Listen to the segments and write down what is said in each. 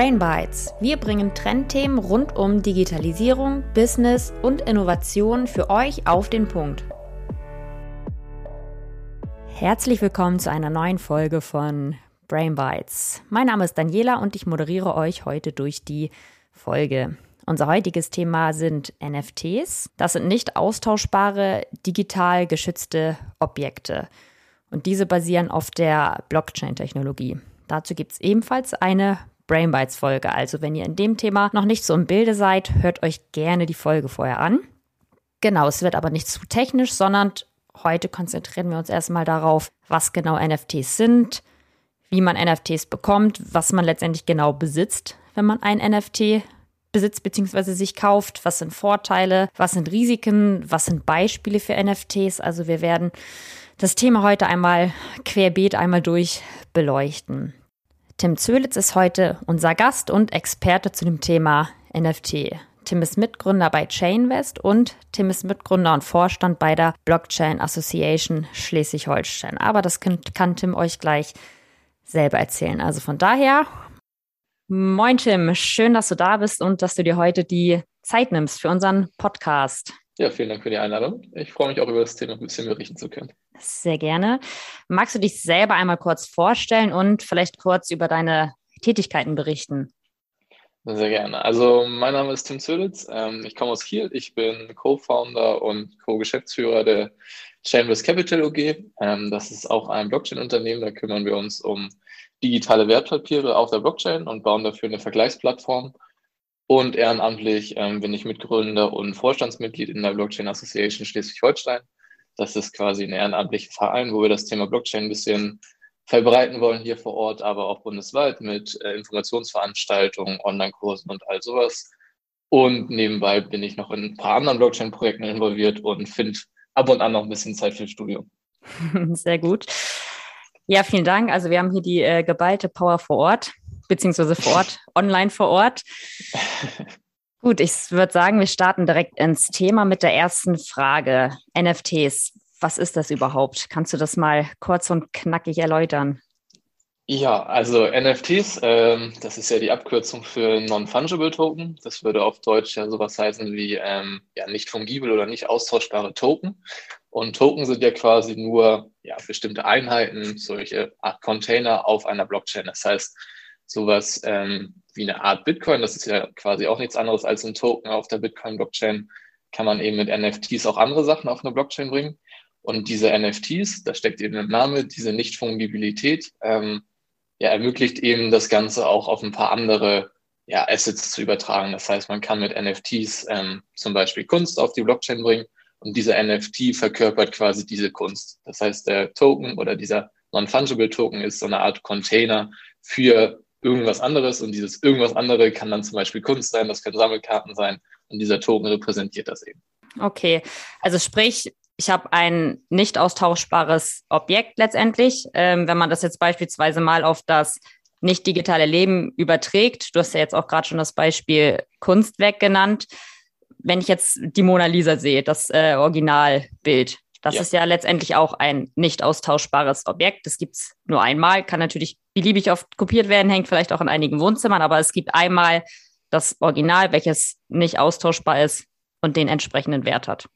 Brain Bites. Wir bringen Trendthemen rund um Digitalisierung, Business und Innovation für euch auf den Punkt. Herzlich willkommen zu einer neuen Folge von Brain Bites. Mein Name ist Daniela und ich moderiere euch heute durch die Folge. Unser heutiges Thema sind NFTs. Das sind nicht austauschbare, digital geschützte Objekte. Und diese basieren auf der Blockchain-Technologie. Dazu gibt es ebenfalls eine Brainbites-Folge. Also wenn ihr in dem Thema noch nicht so im Bilde seid, hört euch gerne die Folge vorher an. Genau, es wird aber nicht zu technisch, sondern heute konzentrieren wir uns erstmal darauf, was genau NFTs sind, wie man NFTs bekommt, was man letztendlich genau besitzt, wenn man ein NFT besitzt bzw. sich kauft, was sind Vorteile, was sind Risiken, was sind Beispiele für NFTs. Also wir werden das Thema heute einmal querbeet einmal durch beleuchten. Tim Zölitz ist heute unser Gast und Experte zu dem Thema NFT. Tim ist Mitgründer bei Chainvest und Tim ist Mitgründer und Vorstand bei der Blockchain Association Schleswig-Holstein. Aber das kann, kann Tim euch gleich selber erzählen. Also von daher, moin Tim, schön, dass du da bist und dass du dir heute die Zeit nimmst für unseren Podcast. Ja, vielen Dank für die Einladung. Ich freue mich auch über das Thema ein bisschen berichten zu können. Sehr gerne. Magst du dich selber einmal kurz vorstellen und vielleicht kurz über deine Tätigkeiten berichten? Sehr gerne. Also mein Name ist Tim Zöllitz. Ähm, ich komme aus Kiel. Ich bin Co-Founder und Co-Geschäftsführer der Chambers Capital OG. Ähm, das ist auch ein Blockchain-Unternehmen. Da kümmern wir uns um digitale Wertpapiere auf der Blockchain und bauen dafür eine Vergleichsplattform. Und ehrenamtlich ähm, bin ich Mitgründer und Vorstandsmitglied in der Blockchain Association Schleswig-Holstein. Das ist quasi ein ehrenamtlicher Verein, wo wir das Thema Blockchain ein bisschen verbreiten wollen hier vor Ort, aber auch bundesweit mit äh, Informationsveranstaltungen, Online-Kursen und all sowas. Und nebenbei bin ich noch in ein paar anderen Blockchain-Projekten involviert und finde ab und an noch ein bisschen Zeit für Studium. Sehr gut. Ja, vielen Dank. Also wir haben hier die äh, geballte Power vor Ort, beziehungsweise vor Ort, online vor Ort. Gut, ich würde sagen, wir starten direkt ins Thema mit der ersten Frage. NFTs. Was ist das überhaupt? Kannst du das mal kurz und knackig erläutern? Ja, also NFTs, ähm, das ist ja die Abkürzung für Non-Fungible Token. Das würde auf Deutsch ja sowas heißen wie ähm, ja, nicht fungibel oder nicht austauschbare Token. Und Token sind ja quasi nur ja, bestimmte Einheiten, solche Art Container auf einer Blockchain. Das heißt, sowas ähm, wie eine Art Bitcoin, das ist ja quasi auch nichts anderes als ein Token auf der Bitcoin-Blockchain, kann man eben mit NFTs auch andere Sachen auf eine Blockchain bringen. Und diese NFTs, da steckt eben im Name, diese Nicht-Fungibilität, ähm, ja, ermöglicht eben das Ganze auch auf ein paar andere ja, Assets zu übertragen. Das heißt, man kann mit NFTs ähm, zum Beispiel Kunst auf die Blockchain bringen und dieser NFT verkörpert quasi diese Kunst. Das heißt, der Token oder dieser Non-Fungible Token ist so eine Art Container für irgendwas anderes und dieses irgendwas andere kann dann zum Beispiel Kunst sein, das können Sammelkarten sein und dieser Token repräsentiert das eben. Okay, also sprich, ich habe ein nicht austauschbares Objekt letztendlich. Ähm, wenn man das jetzt beispielsweise mal auf das nicht digitale Leben überträgt, du hast ja jetzt auch gerade schon das Beispiel Kunstwerk genannt. Wenn ich jetzt die Mona Lisa sehe, das äh, Originalbild, das ja. ist ja letztendlich auch ein nicht austauschbares Objekt. Das gibt es nur einmal, kann natürlich beliebig oft kopiert werden, hängt vielleicht auch in einigen Wohnzimmern, aber es gibt einmal das Original, welches nicht austauschbar ist und den entsprechenden Wert hat.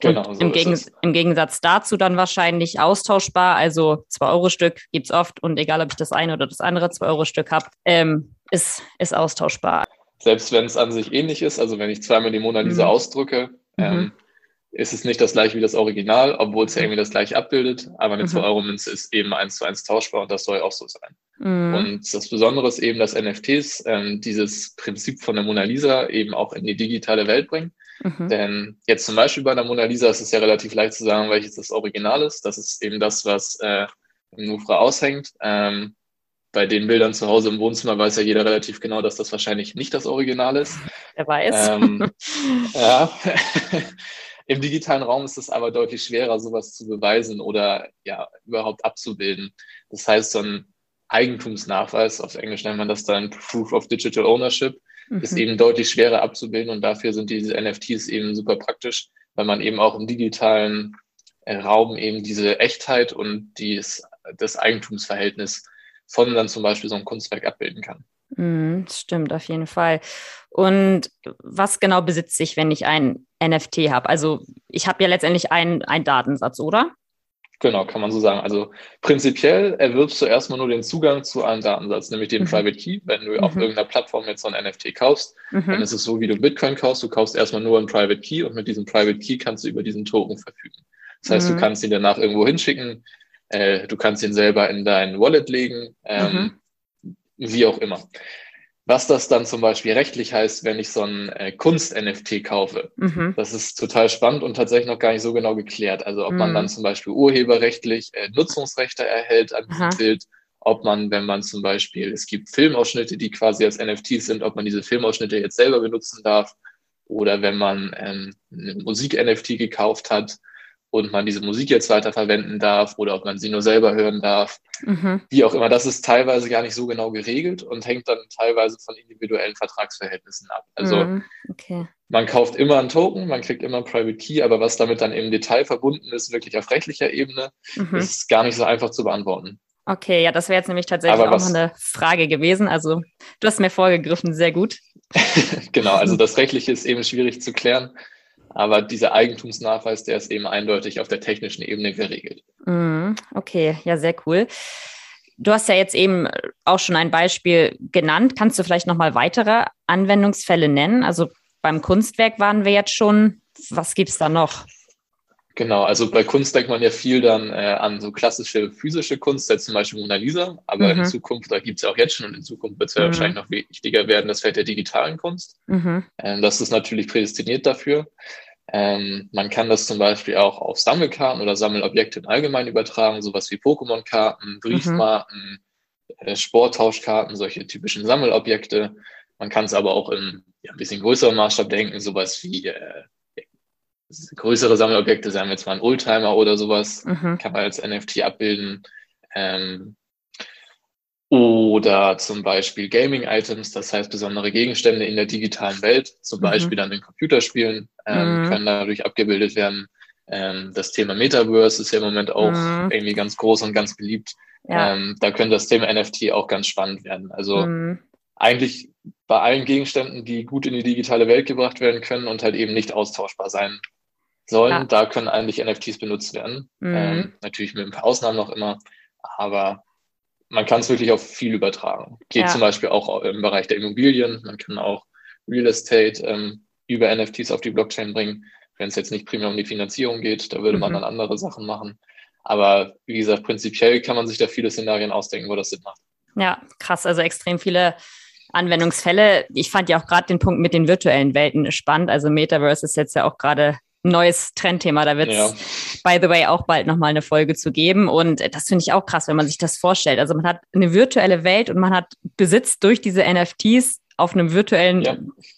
Genau, so im, Gegen im, Gegensatz dazu dann wahrscheinlich austauschbar, also 2-Euro-Stück gibt es oft und egal, ob ich das eine oder das andere 2-Euro-Stück habe, ähm, ist, ist austauschbar. Selbst wenn es an sich ähnlich ist, also wenn ich zweimal die Mona Lisa mhm. ausdrücke, ähm, mhm ist es nicht das gleiche wie das Original, obwohl es ja irgendwie das gleiche abbildet, aber eine mhm. 2-Euro-Münze ist eben eins zu eins tauschbar und das soll auch so sein. Mhm. Und das Besondere ist eben, dass NFTs ähm, dieses Prinzip von der Mona Lisa eben auch in die digitale Welt bringen. Mhm. Denn jetzt zum Beispiel bei der Mona Lisa ist es ja relativ leicht zu sagen, welches das Original ist. Das ist eben das, was äh, im Louvre aushängt. Ähm, bei den Bildern zu Hause im Wohnzimmer weiß ja jeder relativ genau, dass das wahrscheinlich nicht das Original ist. Er weiß. Ähm, ja. Im digitalen Raum ist es aber deutlich schwerer, sowas zu beweisen oder ja überhaupt abzubilden. Das heißt, so ein Eigentumsnachweis, auf Englisch nennt man das dann Proof of Digital Ownership, mhm. ist eben deutlich schwerer abzubilden und dafür sind diese NFTs eben super praktisch, weil man eben auch im digitalen äh, Raum eben diese Echtheit und dies, das Eigentumsverhältnis von dann zum Beispiel so einem Kunstwerk abbilden kann. Mm, stimmt, auf jeden Fall. Und was genau besitze ich, wenn ich ein NFT habe? Also ich habe ja letztendlich einen, einen Datensatz, oder? Genau, kann man so sagen. Also prinzipiell erwirbst du erstmal nur den Zugang zu einem Datensatz, nämlich den mhm. Private Key. Wenn du mhm. auf irgendeiner Plattform jetzt so ein NFT kaufst, mhm. dann ist es so, wie du Bitcoin kaufst. Du kaufst erstmal nur einen Private Key und mit diesem Private Key kannst du über diesen Token verfügen. Das heißt, du mhm. kannst ihn danach irgendwo hinschicken, äh, du kannst ihn selber in dein Wallet legen, ähm, mhm. Wie auch immer. Was das dann zum Beispiel rechtlich heißt, wenn ich so ein äh, Kunst-NFT kaufe, mhm. das ist total spannend und tatsächlich noch gar nicht so genau geklärt. Also ob mhm. man dann zum Beispiel urheberrechtlich äh, Nutzungsrechte erhält an diesem Aha. Bild, ob man, wenn man zum Beispiel, es gibt Filmausschnitte, die quasi als NFTs sind, ob man diese Filmausschnitte jetzt selber benutzen darf oder wenn man ähm, eine Musik-NFT gekauft hat, und man diese Musik jetzt weiter verwenden darf oder ob man sie nur selber hören darf. Mhm. Wie auch immer, das ist teilweise gar nicht so genau geregelt und hängt dann teilweise von individuellen Vertragsverhältnissen ab. Also mhm. okay. man kauft immer einen Token, man kriegt immer einen Private Key, aber was damit dann im Detail verbunden ist, wirklich auf rechtlicher Ebene, mhm. ist gar nicht so einfach zu beantworten. Okay, ja, das wäre jetzt nämlich tatsächlich aber auch was, eine Frage gewesen. Also du hast mir vorgegriffen, sehr gut. genau, also das Rechtliche ist eben schwierig zu klären. Aber dieser Eigentumsnachweis, der ist eben eindeutig auf der technischen Ebene geregelt. Mm, okay, ja, sehr cool. Du hast ja jetzt eben auch schon ein Beispiel genannt. Kannst du vielleicht nochmal weitere Anwendungsfälle nennen? Also beim Kunstwerk waren wir jetzt schon. Was gibt es da noch? Genau, also bei Kunst denkt man ja viel dann äh, an so klassische physische Kunst, jetzt zum Beispiel Mona Lisa, aber mhm. in Zukunft, da gibt es ja auch jetzt schon und in Zukunft wird es ja mhm. wahrscheinlich noch wichtiger werden, das Feld der digitalen Kunst. Mhm. Ähm, das ist natürlich prädestiniert dafür. Ähm, man kann das zum Beispiel auch auf Sammelkarten oder Sammelobjekte im Allgemeinen übertragen, sowas wie Pokémon-Karten, Briefmarken, äh, Sporttauschkarten, solche typischen Sammelobjekte. Man kann es aber auch in ja, ein bisschen größerem Maßstab denken, sowas wie äh, größere Sammelobjekte, sagen wir jetzt mal ein Oldtimer oder sowas, mhm. kann man als NFT abbilden. Ähm, oder zum Beispiel Gaming-Items, das heißt besondere Gegenstände in der digitalen Welt, zum mhm. Beispiel dann in Computerspielen, ähm, mhm. können dadurch abgebildet werden. Ähm, das Thema Metaverse ist ja im Moment auch mhm. irgendwie ganz groß und ganz beliebt. Ja. Ähm, da könnte das Thema NFT auch ganz spannend werden. Also mhm. eigentlich bei allen Gegenständen, die gut in die digitale Welt gebracht werden können und halt eben nicht austauschbar sein sollen. Ja. Da können eigentlich NFTs benutzt werden. Mhm. Ähm, natürlich mit ein paar Ausnahmen noch immer, aber man kann es wirklich auf viel übertragen. Geht ja. zum Beispiel auch im Bereich der Immobilien. Man kann auch Real Estate ähm, über NFTs auf die Blockchain bringen. Wenn es jetzt nicht primär um die Finanzierung geht, da würde mhm. man dann andere Sachen machen. Aber wie gesagt, prinzipiell kann man sich da viele Szenarien ausdenken, wo das Sinn macht. Ja, krass. Also extrem viele Anwendungsfälle. Ich fand ja auch gerade den Punkt mit den virtuellen Welten spannend. Also Metaverse ist jetzt ja auch gerade neues Trendthema. Da wird es, ja. by the way, auch bald nochmal eine Folge zu geben. Und das finde ich auch krass, wenn man sich das vorstellt. Also man hat eine virtuelle Welt und man hat Besitz durch diese NFTs auf einem virtuellen ja.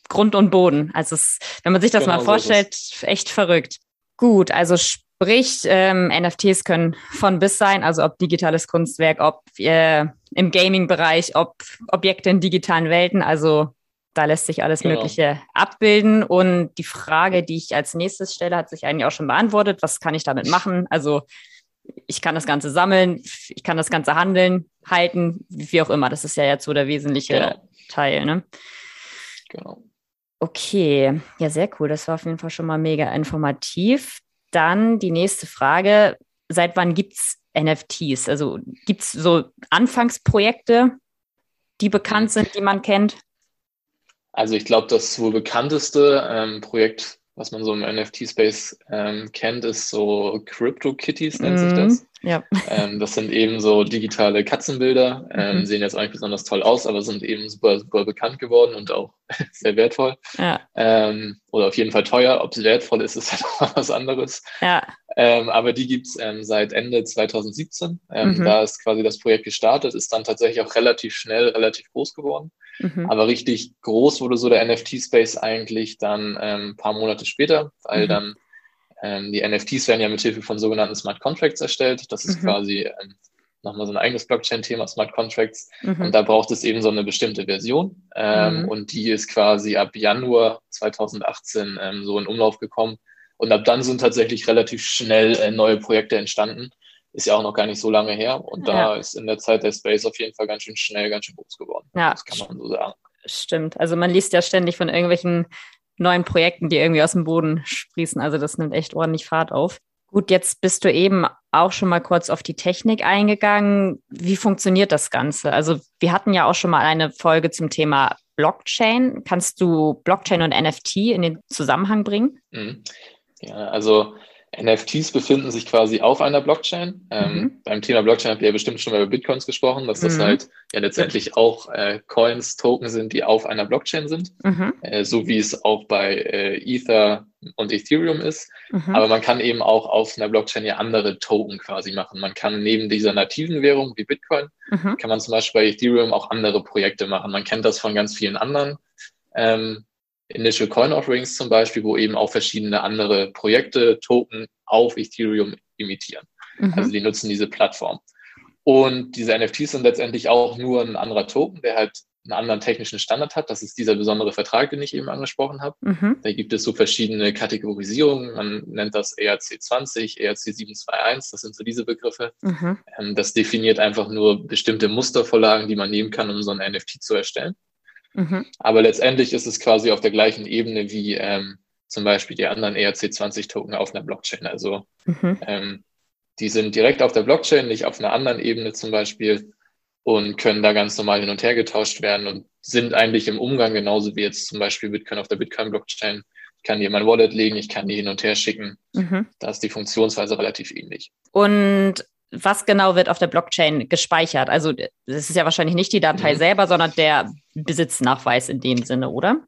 Grund und Boden. Also es, wenn man sich das genau mal vorstellt, so echt verrückt. Gut, also sprich, ähm, NFTs können von bis sein, also ob digitales Kunstwerk, ob äh, im Gaming-Bereich, ob Objekte in digitalen Welten. Also da lässt sich alles genau. Mögliche abbilden. Und die Frage, die ich als nächstes stelle, hat sich eigentlich auch schon beantwortet. Was kann ich damit machen? Also ich kann das Ganze sammeln, ich kann das Ganze handeln, halten, wie auch immer. Das ist ja jetzt so der wesentliche genau. Teil. Ne? Genau. Okay, ja, sehr cool. Das war auf jeden Fall schon mal mega informativ. Dann die nächste Frage. Seit wann gibt es NFTs? Also gibt es so Anfangsprojekte, die bekannt sind, die man kennt? Also ich glaube, das wohl bekannteste ähm, Projekt, was man so im NFT-Space ähm, kennt, ist so CryptoKitties nennt mm, sich das. Mhm, ja. Ähm, das sind eben so digitale Katzenbilder, ähm, mhm. sehen jetzt auch nicht besonders toll aus, aber sind eben super, super bekannt geworden und auch sehr wertvoll. Ja. Ähm, oder auf jeden Fall teuer. Ob sie wertvoll ist, ist halt auch was anderes. Ja. Ähm, aber die gibt's ähm, seit Ende 2017. Ähm, mhm. Da ist quasi das Projekt gestartet, ist dann tatsächlich auch relativ schnell, relativ groß geworden. Mhm. Aber richtig groß wurde so der NFT-Space eigentlich dann ähm, ein paar Monate später, weil mhm. dann ähm, die NFTs werden ja mit Hilfe von sogenannten Smart Contracts erstellt. Das ist mhm. quasi ähm, nochmal so ein eigenes Blockchain-Thema, Smart Contracts. Mhm. Und da braucht es eben so eine bestimmte Version. Ähm, mhm. Und die ist quasi ab Januar 2018 ähm, so in Umlauf gekommen. Und ab dann sind tatsächlich relativ schnell äh, neue Projekte entstanden, ist ja auch noch gar nicht so lange her. Und da ja. ist in der Zeit der Space auf jeden Fall ganz schön schnell, ganz schön groß geworden. Ja. Das kann man so sagen. Stimmt. Also man liest ja ständig von irgendwelchen neuen Projekten, die irgendwie aus dem Boden sprießen. Also das nimmt echt ordentlich Fahrt auf. Gut, jetzt bist du eben auch schon mal kurz auf die Technik eingegangen. Wie funktioniert das Ganze? Also wir hatten ja auch schon mal eine Folge zum Thema Blockchain. Kannst du Blockchain und NFT in den Zusammenhang bringen? Ja, also NFTs befinden sich quasi auf einer Blockchain. Ähm, mhm. Beim Thema Blockchain habt ihr ja bestimmt schon mal über Bitcoins gesprochen, dass das mhm. halt ja letztendlich auch äh, Coins, Token sind, die auf einer Blockchain sind, mhm. äh, so wie es auch bei äh, Ether und Ethereum ist. Mhm. Aber man kann eben auch auf einer Blockchain ja andere Token quasi machen. Man kann neben dieser nativen Währung wie Bitcoin, mhm. kann man zum Beispiel bei Ethereum auch andere Projekte machen. Man kennt das von ganz vielen anderen. Ähm, Initial Coin Offerings zum Beispiel, wo eben auch verschiedene andere Projekte Token auf Ethereum imitieren. Mhm. Also die nutzen diese Plattform. Und diese NFTs sind letztendlich auch nur ein anderer Token, der halt einen anderen technischen Standard hat. Das ist dieser besondere Vertrag, den ich eben angesprochen habe. Mhm. Da gibt es so verschiedene Kategorisierungen. Man nennt das ERC 20, ERC 721. Das sind so diese Begriffe. Mhm. Ähm, das definiert einfach nur bestimmte Mustervorlagen, die man nehmen kann, um so ein NFT zu erstellen. Mhm. Aber letztendlich ist es quasi auf der gleichen Ebene wie ähm, zum Beispiel die anderen ERC20-Token auf einer Blockchain. Also mhm. ähm, die sind direkt auf der Blockchain, nicht auf einer anderen Ebene zum Beispiel und können da ganz normal hin und her getauscht werden und sind eigentlich im Umgang genauso wie jetzt zum Beispiel Bitcoin auf der Bitcoin-Blockchain. Ich kann die in mein Wallet legen, ich kann die hin und her schicken. Mhm. Da ist die Funktionsweise relativ ähnlich. Und was genau wird auf der Blockchain gespeichert? Also das ist ja wahrscheinlich nicht die Datei mhm. selber, sondern der Besitznachweis in dem Sinne, oder?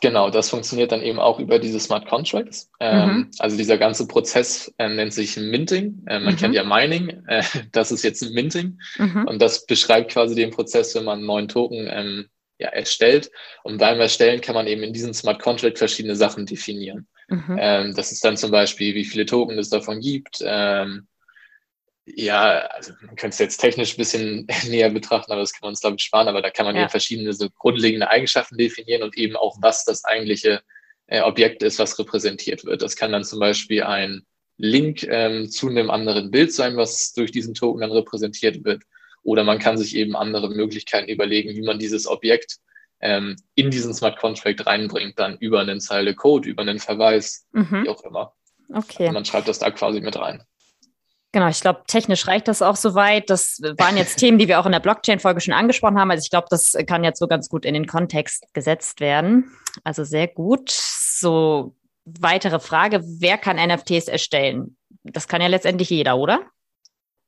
Genau, das funktioniert dann eben auch über diese Smart Contracts. Ähm, mhm. Also dieser ganze Prozess äh, nennt sich Minting. Äh, man mhm. kennt ja Mining, äh, das ist jetzt ein Minting. Mhm. Und das beschreibt quasi den Prozess, wenn man einen neuen Token ähm, ja, erstellt. Und beim Erstellen kann man eben in diesem Smart Contract verschiedene Sachen definieren. Mhm. Ähm, das ist dann zum Beispiel, wie viele Token es davon gibt, ähm, ja, also man könnte es jetzt technisch ein bisschen näher betrachten, aber das kann man uns, glaube ich, sparen. Aber da kann man ja. eben verschiedene so grundlegende Eigenschaften definieren und eben auch, was das eigentliche äh, Objekt ist, was repräsentiert wird. Das kann dann zum Beispiel ein Link ähm, zu einem anderen Bild sein, was durch diesen Token dann repräsentiert wird. Oder man kann sich eben andere Möglichkeiten überlegen, wie man dieses Objekt ähm, in diesen Smart Contract reinbringt, dann über einen Zeile Code, über einen Verweis, mhm. wie auch immer. Okay. Also man schreibt das da quasi mit rein. Genau, ich glaube, technisch reicht das auch soweit. Das waren jetzt Themen, die wir auch in der Blockchain-Folge schon angesprochen haben. Also ich glaube, das kann jetzt so ganz gut in den Kontext gesetzt werden. Also sehr gut. So, weitere Frage, wer kann NFTs erstellen? Das kann ja letztendlich jeder, oder?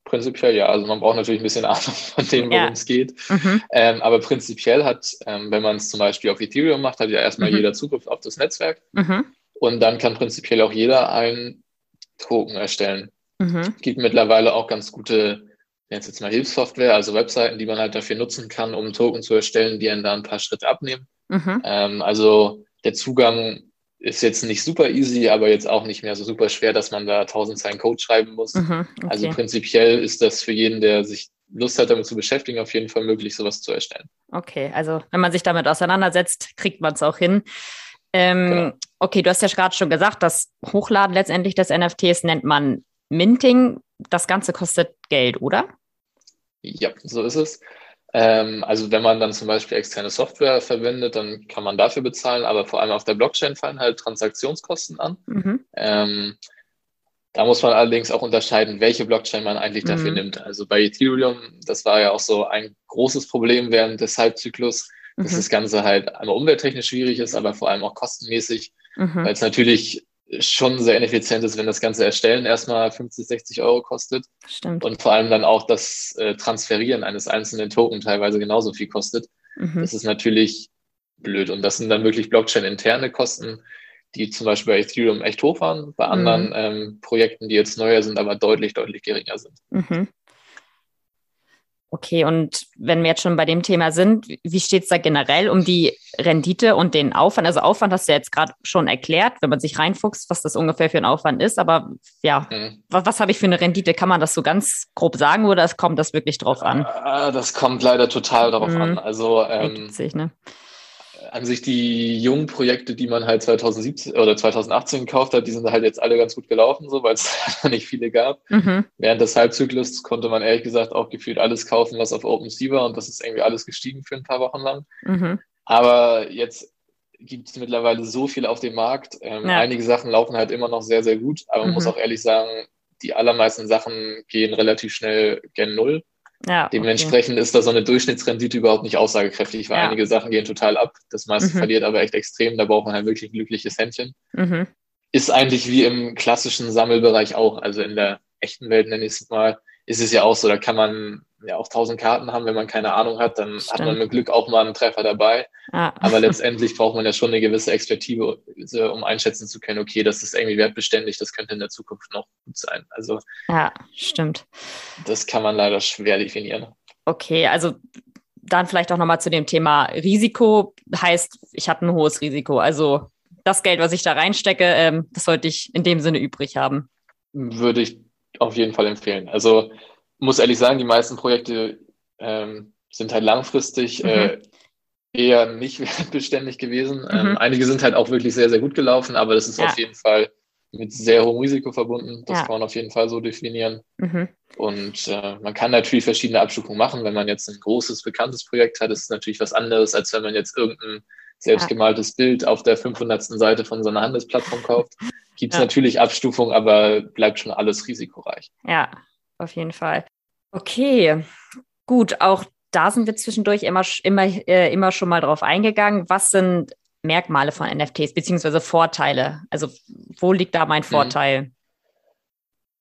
Prinzipiell ja. Also man braucht natürlich ein bisschen Ahnung von dem, worum es geht. Mhm. Ähm, aber prinzipiell hat, ähm, wenn man es zum Beispiel auf Ethereum macht, hat ja erstmal mhm. jeder Zugriff auf das Netzwerk. Mhm. Und dann kann prinzipiell auch jeder einen Token erstellen. Mhm. Es gibt mittlerweile auch ganz gute, jetzt jetzt mal Hilfssoftware, also Webseiten, die man halt dafür nutzen kann, um Token zu erstellen, die einen da ein paar Schritte abnehmen. Mhm. Ähm, also der Zugang ist jetzt nicht super easy, aber jetzt auch nicht mehr so super schwer, dass man da tausend Zeilen Code schreiben muss. Mhm, okay. Also prinzipiell ist das für jeden, der sich Lust hat, damit zu beschäftigen, auf jeden Fall möglich, sowas zu erstellen. Okay, also wenn man sich damit auseinandersetzt, kriegt man es auch hin. Ähm, genau. Okay, du hast ja gerade schon gesagt, das Hochladen letztendlich des NFTs nennt man Minting, das Ganze kostet Geld, oder? Ja, so ist es. Ähm, also wenn man dann zum Beispiel externe Software verwendet, dann kann man dafür bezahlen, aber vor allem auf der Blockchain fallen halt Transaktionskosten an. Mhm. Ähm, da muss man allerdings auch unterscheiden, welche Blockchain man eigentlich dafür mhm. nimmt. Also bei Ethereum, das war ja auch so ein großes Problem während des Halbzyklus, dass mhm. das Ganze halt einmal umwelttechnisch schwierig ist, aber vor allem auch kostenmäßig, mhm. weil es natürlich schon sehr ineffizient ist, wenn das ganze Erstellen erstmal 50, 60 Euro kostet. Stimmt. Und vor allem dann auch das äh, Transferieren eines einzelnen Token teilweise genauso viel kostet. Mhm. Das ist natürlich blöd. Und das sind dann wirklich Blockchain-interne Kosten, die zum Beispiel bei Ethereum echt hoch waren, bei anderen mhm. ähm, Projekten, die jetzt neuer sind, aber deutlich, deutlich geringer sind. Mhm. Okay, und wenn wir jetzt schon bei dem Thema sind, wie steht es da generell um die Rendite und den Aufwand? Also Aufwand hast du jetzt gerade schon erklärt, wenn man sich reinfuchst, was das ungefähr für ein Aufwand ist. Aber ja, mhm. was, was habe ich für eine Rendite? Kann man das so ganz grob sagen oder es kommt das wirklich drauf an? Ah, das kommt leider total darauf mhm. an. Also ähm, Witzig, ne? An sich die jungen Projekte, die man halt 2017 oder 2018 gekauft hat, die sind halt jetzt alle ganz gut gelaufen, so weil es nicht viele gab. Mhm. Während des Halbzyklus konnte man ehrlich gesagt auch gefühlt alles kaufen, was auf OpenSea war und das ist irgendwie alles gestiegen für ein paar Wochen lang. Mhm. Aber jetzt gibt es mittlerweile so viel auf dem Markt. Ähm, ja. Einige Sachen laufen halt immer noch sehr, sehr gut, aber man muss mhm. auch ehrlich sagen, die allermeisten Sachen gehen relativ schnell gen Null. Ja, Dementsprechend okay. ist da so eine Durchschnittsrendite überhaupt nicht aussagekräftig, weil ja. einige Sachen gehen total ab. Das meiste mhm. verliert aber echt extrem. Da braucht man halt wirklich ein glückliches Händchen. Mhm. Ist eigentlich wie im klassischen Sammelbereich auch. Also in der echten Welt, nenne ich es mal, ist es ja auch so. Da kann man ja auch tausend Karten haben, wenn man keine Ahnung hat, dann Stimmt. hat man mit Glück auch mal einen Treffer dabei. Ah. Aber letztendlich braucht man ja schon eine gewisse Expertise, um einschätzen zu können, okay, das ist irgendwie wertbeständig, das könnte in der Zukunft noch gut sein. Also ja, stimmt. Das kann man leider schwer definieren. Okay, also dann vielleicht auch nochmal zu dem Thema Risiko. Heißt, ich habe ein hohes Risiko. Also das Geld, was ich da reinstecke, ähm, das sollte ich in dem Sinne übrig haben. Würde ich auf jeden Fall empfehlen. Also muss ehrlich sagen, die meisten Projekte ähm, sind halt langfristig mhm. äh, eher nicht beständig gewesen. Ähm, mhm. Ähm, einige sind halt auch wirklich sehr, sehr gut gelaufen, aber das ist ja. auf jeden Fall mit sehr hohem Risiko verbunden. Das ja. kann man auf jeden Fall so definieren. Mhm. Und äh, man kann natürlich verschiedene Abstufungen machen. Wenn man jetzt ein großes, bekanntes Projekt hat, ist es natürlich was anderes, als wenn man jetzt irgendein selbstgemaltes ja. Bild auf der 500. Seite von so einer Handelsplattform kauft. Gibt es natürlich Abstufungen, aber bleibt schon alles risikoreich. Ja, auf jeden Fall. Okay, gut, auch da sind wir zwischendurch immer, immer, äh, immer schon mal drauf eingegangen. Was sind Merkmale von NFTs, beziehungsweise Vorteile? Also, wo liegt da mein mhm. Vorteil?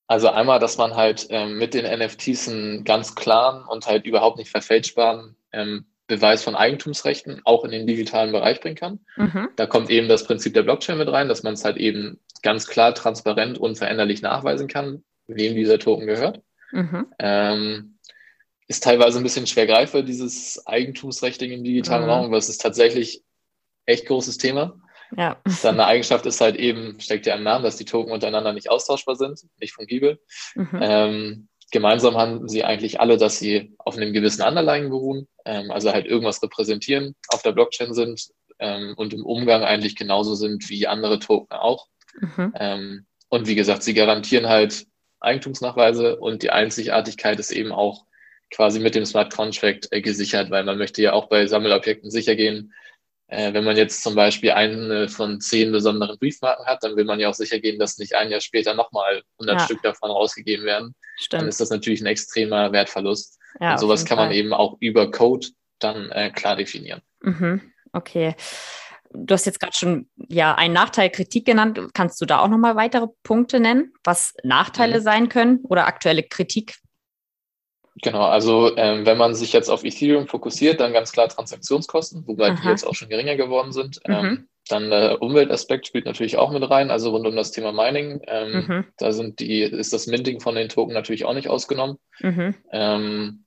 Also einmal, dass man halt ähm, mit den NFTs einen ganz klaren und halt überhaupt nicht verfälschbaren ähm, Beweis von Eigentumsrechten auch in den digitalen Bereich bringen kann. Mhm. Da kommt eben das Prinzip der Blockchain mit rein, dass man es halt eben ganz klar, transparent, unveränderlich nachweisen kann, wem dieser Token gehört. Mhm. Ähm, ist teilweise ein bisschen schwer greifbar, dieses Eigentumsrecht im digitalen mhm. Raum, aber es ist tatsächlich echt großes Thema. Ja. Dann eine Eigenschaft ist halt eben, steckt ja im Namen, dass die Token untereinander nicht austauschbar sind, nicht fungibel. Mhm. Ähm, gemeinsam haben sie eigentlich alle, dass sie auf einem gewissen Underlying beruhen, ähm, also halt irgendwas repräsentieren, auf der Blockchain sind ähm, und im Umgang eigentlich genauso sind wie andere Token auch. Mhm. Ähm, und wie gesagt, sie garantieren halt Eigentumsnachweise und die Einzigartigkeit ist eben auch quasi mit dem Smart Contract äh, gesichert, weil man möchte ja auch bei Sammelobjekten sicher gehen. Äh, wenn man jetzt zum Beispiel eine von zehn besonderen Briefmarken hat, dann will man ja auch sicher gehen, dass nicht ein Jahr später nochmal 100 ja. Stück davon rausgegeben werden. Stimmt. Dann ist das natürlich ein extremer Wertverlust. Ja, und sowas kann man Fall. eben auch über Code dann äh, klar definieren. Mhm. Okay. Du hast jetzt gerade schon ja einen Nachteil Kritik genannt. Kannst du da auch nochmal weitere Punkte nennen, was Nachteile mhm. sein können oder aktuelle Kritik? Genau, also ähm, wenn man sich jetzt auf Ethereum fokussiert, dann ganz klar Transaktionskosten, wobei Aha. die jetzt auch schon geringer geworden sind. Mhm. Ähm, dann der Umweltaspekt spielt natürlich auch mit rein, also rund um das Thema Mining. Ähm, mhm. Da sind die, ist das Minting von den Token natürlich auch nicht ausgenommen. Mhm. Ähm,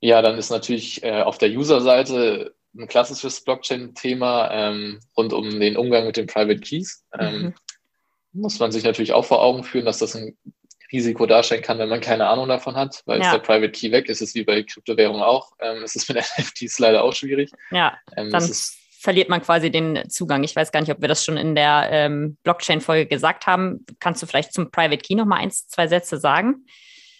ja, dann ist natürlich äh, auf der User-Seite ein klassisches Blockchain-Thema ähm, rund um den Umgang mit den Private Keys. Ähm, mhm. Muss man sich natürlich auch vor Augen führen, dass das ein Risiko darstellen kann, wenn man keine Ahnung davon hat, weil ja. ist der Private Key weg ist, es wie bei Kryptowährungen auch. Ähm, es ist mit NFTs leider auch schwierig. Ja, ähm, dann verliert man quasi den Zugang. Ich weiß gar nicht, ob wir das schon in der ähm, Blockchain-Folge gesagt haben. Kannst du vielleicht zum Private Key noch mal eins, zwei Sätze sagen?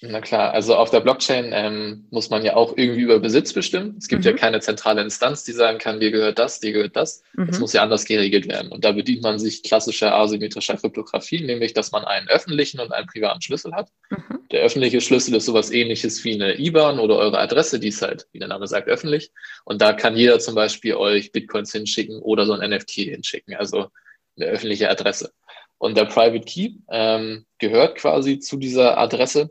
Na klar, also auf der Blockchain ähm, muss man ja auch irgendwie über Besitz bestimmen. Es gibt mhm. ja keine zentrale Instanz, die sagen kann, dir gehört das, dir gehört das. Mhm. Das muss ja anders geregelt werden. Und da bedient man sich klassischer asymmetrischer Kryptographie, nämlich dass man einen öffentlichen und einen privaten Schlüssel hat. Mhm. Der öffentliche Schlüssel ist sowas ähnliches wie eine IBAN oder eure Adresse, die ist halt, wie der Name sagt, öffentlich. Und da kann jeder zum Beispiel euch Bitcoins hinschicken oder so ein NFT hinschicken, also eine öffentliche Adresse. Und der Private Key ähm, gehört quasi zu dieser Adresse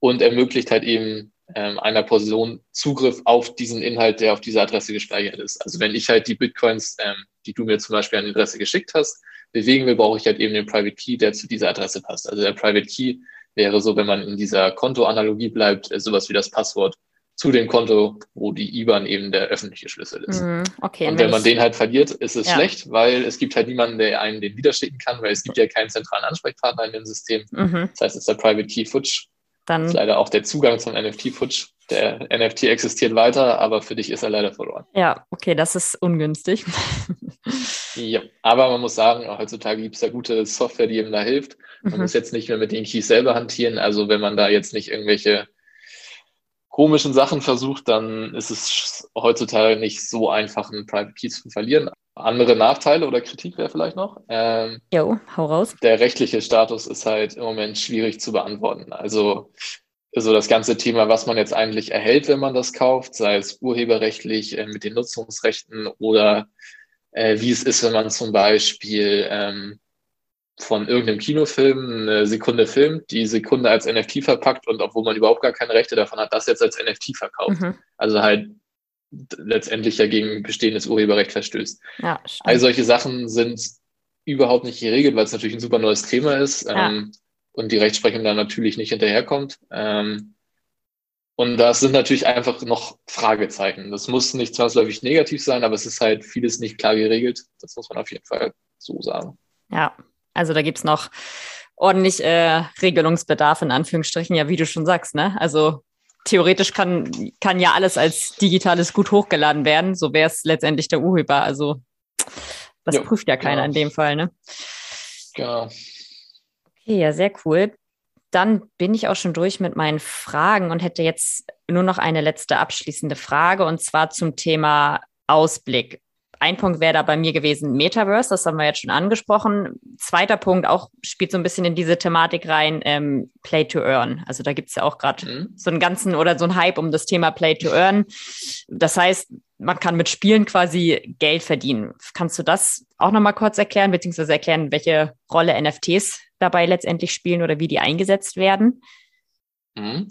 und ermöglicht halt eben ähm, einer Person Zugriff auf diesen Inhalt, der auf dieser Adresse gespeichert ist. Also wenn ich halt die Bitcoins, ähm, die du mir zum Beispiel an die Adresse geschickt hast, bewegen will, brauche ich halt eben den Private Key, der zu dieser Adresse passt. Also der Private Key wäre so, wenn man in dieser Kontoanalogie bleibt, äh, sowas wie das Passwort zu dem Konto, wo die IBAN eben der öffentliche Schlüssel ist. Mm, okay, und wenn man den halt verliert, ist es ja. schlecht, weil es gibt halt niemanden, der einen den widerschicken kann, weil es gibt ja keinen zentralen Ansprechpartner in dem System. Mhm. Das heißt, ist der Private Key futsch dann ist leider auch der Zugang zum NFT futsch. der NFT existiert weiter, aber für dich ist er leider verloren. Ja, okay, das ist ungünstig. ja, aber man muss sagen, heutzutage gibt es da gute Software, die ihm da hilft. Man mhm. muss jetzt nicht mehr mit den Keys selber hantieren. Also wenn man da jetzt nicht irgendwelche komischen Sachen versucht, dann ist es heutzutage nicht so einfach, einen Private Key zu verlieren. Andere Nachteile oder Kritik wäre vielleicht noch. Ähm, jo, hau raus. Der rechtliche Status ist halt im Moment schwierig zu beantworten. Also so das ganze Thema, was man jetzt eigentlich erhält, wenn man das kauft, sei es urheberrechtlich äh, mit den Nutzungsrechten oder äh, wie es ist, wenn man zum Beispiel ähm, von irgendeinem Kinofilm eine Sekunde filmt, die Sekunde als NFT verpackt und obwohl man überhaupt gar keine Rechte davon hat, das jetzt als NFT verkauft. Mhm. Also halt letztendlich ja gegen bestehendes Urheberrecht verstößt. Ja, All solche Sachen sind überhaupt nicht geregelt, weil es natürlich ein super neues Thema ist. Ja. Ähm, und die Rechtsprechung da natürlich nicht hinterherkommt. Ähm, und das sind natürlich einfach noch Fragezeichen. Das muss nicht zwangsläufig negativ sein, aber es ist halt vieles nicht klar geregelt. Das muss man auf jeden Fall so sagen. Ja, also da gibt's noch ordentlich äh, Regelungsbedarf in Anführungsstrichen, ja, wie du schon sagst, ne? Also theoretisch kann, kann ja alles als digitales Gut hochgeladen werden, so wäre es letztendlich der Urheber. Also das jo, prüft ja keiner genau. in dem Fall, ne? Genau. Okay, ja, sehr cool. Dann bin ich auch schon durch mit meinen Fragen und hätte jetzt nur noch eine letzte abschließende Frage und zwar zum Thema Ausblick. Ein Punkt wäre da bei mir gewesen Metaverse, das haben wir jetzt schon angesprochen. Zweiter Punkt auch spielt so ein bisschen in diese Thematik rein, ähm, Play to Earn. Also da gibt es ja auch gerade mhm. so einen ganzen oder so einen Hype um das Thema Play to Earn. Das heißt, man kann mit Spielen quasi Geld verdienen. Kannst du das auch nochmal kurz erklären, beziehungsweise erklären, welche Rolle NFTs dabei letztendlich spielen oder wie die eingesetzt werden? Mhm.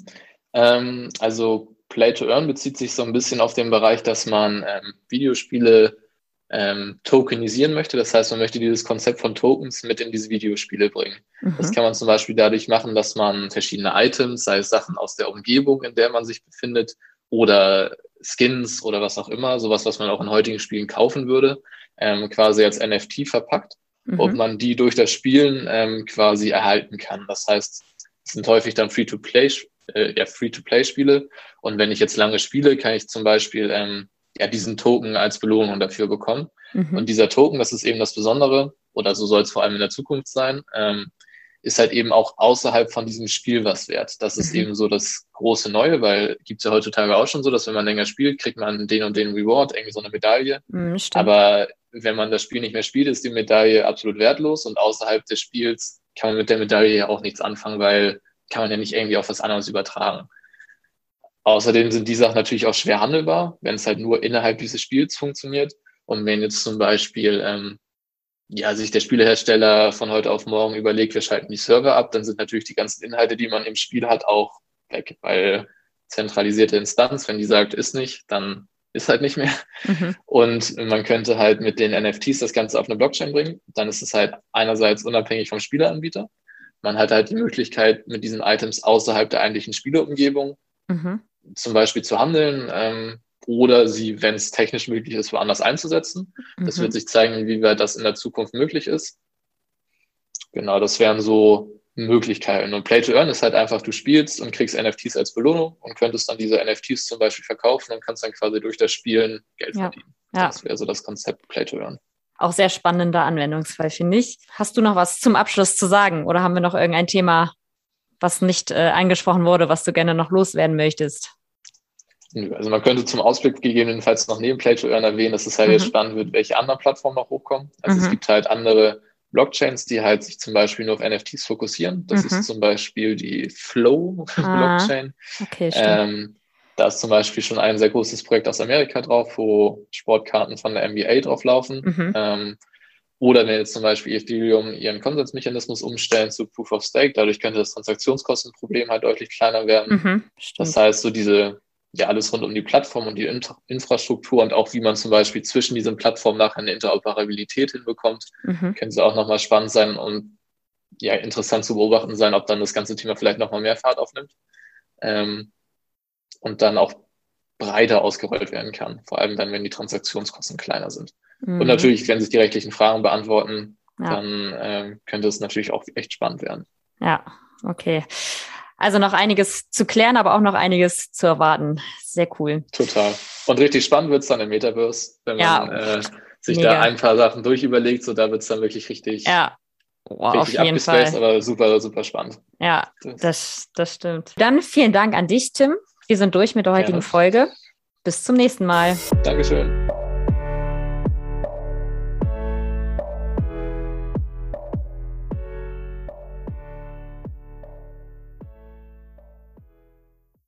Ähm, also Play to Earn bezieht sich so ein bisschen auf den Bereich, dass man ähm, Videospiele ähm, tokenisieren möchte. Das heißt, man möchte dieses Konzept von Tokens mit in diese Videospiele bringen. Mhm. Das kann man zum Beispiel dadurch machen, dass man verschiedene Items, sei es Sachen aus der Umgebung, in der man sich befindet, oder Skins oder was auch immer, sowas, was man auch in heutigen Spielen kaufen würde, ähm, quasi als NFT verpackt mhm. und man die durch das Spielen ähm, quasi erhalten kann. Das heißt, es sind häufig dann Free-to-Play, äh, ja, Free-to-Play-Spiele und wenn ich jetzt lange spiele, kann ich zum Beispiel ähm, ja, diesen Token als Belohnung dafür bekommen. Mhm. Und dieser Token, das ist eben das Besondere, oder so soll es vor allem in der Zukunft sein, ähm, ist halt eben auch außerhalb von diesem Spiel was wert. Das ist mhm. eben so das große Neue, weil gibt's ja heutzutage auch schon so, dass wenn man länger spielt, kriegt man den und den Reward, irgendwie so eine Medaille. Mhm, Aber wenn man das Spiel nicht mehr spielt, ist die Medaille absolut wertlos und außerhalb des Spiels kann man mit der Medaille ja auch nichts anfangen, weil kann man ja nicht irgendwie auf was anderes übertragen. Außerdem sind die Sachen natürlich auch schwer handelbar, wenn es halt nur innerhalb dieses Spiels funktioniert. Und wenn jetzt zum Beispiel ähm, ja, sich der Spielehersteller von heute auf morgen überlegt, wir schalten die Server ab, dann sind natürlich die ganzen Inhalte, die man im Spiel hat, auch weg, weil zentralisierte Instanz, wenn die sagt, ist nicht, dann ist halt nicht mehr. Mhm. Und man könnte halt mit den NFTs das Ganze auf eine Blockchain bringen. Dann ist es halt einerseits unabhängig vom Spieleranbieter. Man hat halt die Möglichkeit, mit diesen Items außerhalb der eigentlichen Spieleumgebung mhm zum Beispiel zu handeln ähm, oder sie, wenn es technisch möglich ist, woanders einzusetzen. Mhm. Das wird sich zeigen, inwieweit das in der Zukunft möglich ist. Genau, das wären so Möglichkeiten. Und Play to Earn ist halt einfach, du spielst und kriegst NFTs als Belohnung und könntest dann diese NFTs zum Beispiel verkaufen und kannst dann quasi durch das Spielen Geld ja. verdienen. Ja. Das wäre so das Konzept Play to Earn. Auch sehr spannender Anwendungsfall, finde ich. Hast du noch was zum Abschluss zu sagen oder haben wir noch irgendein Thema, was nicht äh, angesprochen wurde, was du gerne noch loswerden möchtest? Also man könnte zum Ausblick gegebenenfalls noch neben Play to Earn erwähnen, dass es halt mhm. jetzt spannend wird, welche anderen Plattformen noch hochkommen. Also mhm. es gibt halt andere Blockchains, die halt sich zum Beispiel nur auf NFTs fokussieren. Das mhm. ist zum Beispiel die Flow ah. Blockchain. Okay, ähm, da ist zum Beispiel schon ein sehr großes Projekt aus Amerika drauf, wo Sportkarten von der NBA drauf laufen. Mhm. Ähm, oder wenn jetzt zum Beispiel Ethereum ihren Konsensmechanismus umstellen zu Proof of Stake, dadurch könnte das Transaktionskostenproblem halt deutlich kleiner werden. Mhm, das heißt, so diese, ja, alles rund um die Plattform und die Infrastruktur und auch wie man zum Beispiel zwischen diesen Plattformen nachher eine Interoperabilität hinbekommt, mhm. könnte auch nochmal spannend sein und ja, interessant zu beobachten sein, ob dann das ganze Thema vielleicht nochmal mehr Fahrt aufnimmt. Ähm, und dann auch breiter ausgerollt werden kann. Vor allem dann, wenn die Transaktionskosten kleiner sind. Mhm. Und natürlich, wenn sich die rechtlichen Fragen beantworten, ja. dann äh, könnte es natürlich auch echt spannend werden. Ja, okay. Also noch einiges zu klären, aber auch noch einiges zu erwarten. Sehr cool. Total. Und richtig spannend wird es dann im Metaverse, wenn man äh, sich mega. da ein paar Sachen durchüberlegt. So, da wird es dann wirklich richtig, ja. Richtig auf jeden Fall. aber super, super spannend. Ja, das, das stimmt. Dann vielen Dank an dich, Tim. Wir sind durch mit der heutigen Gerne. Folge. Bis zum nächsten Mal. Dankeschön.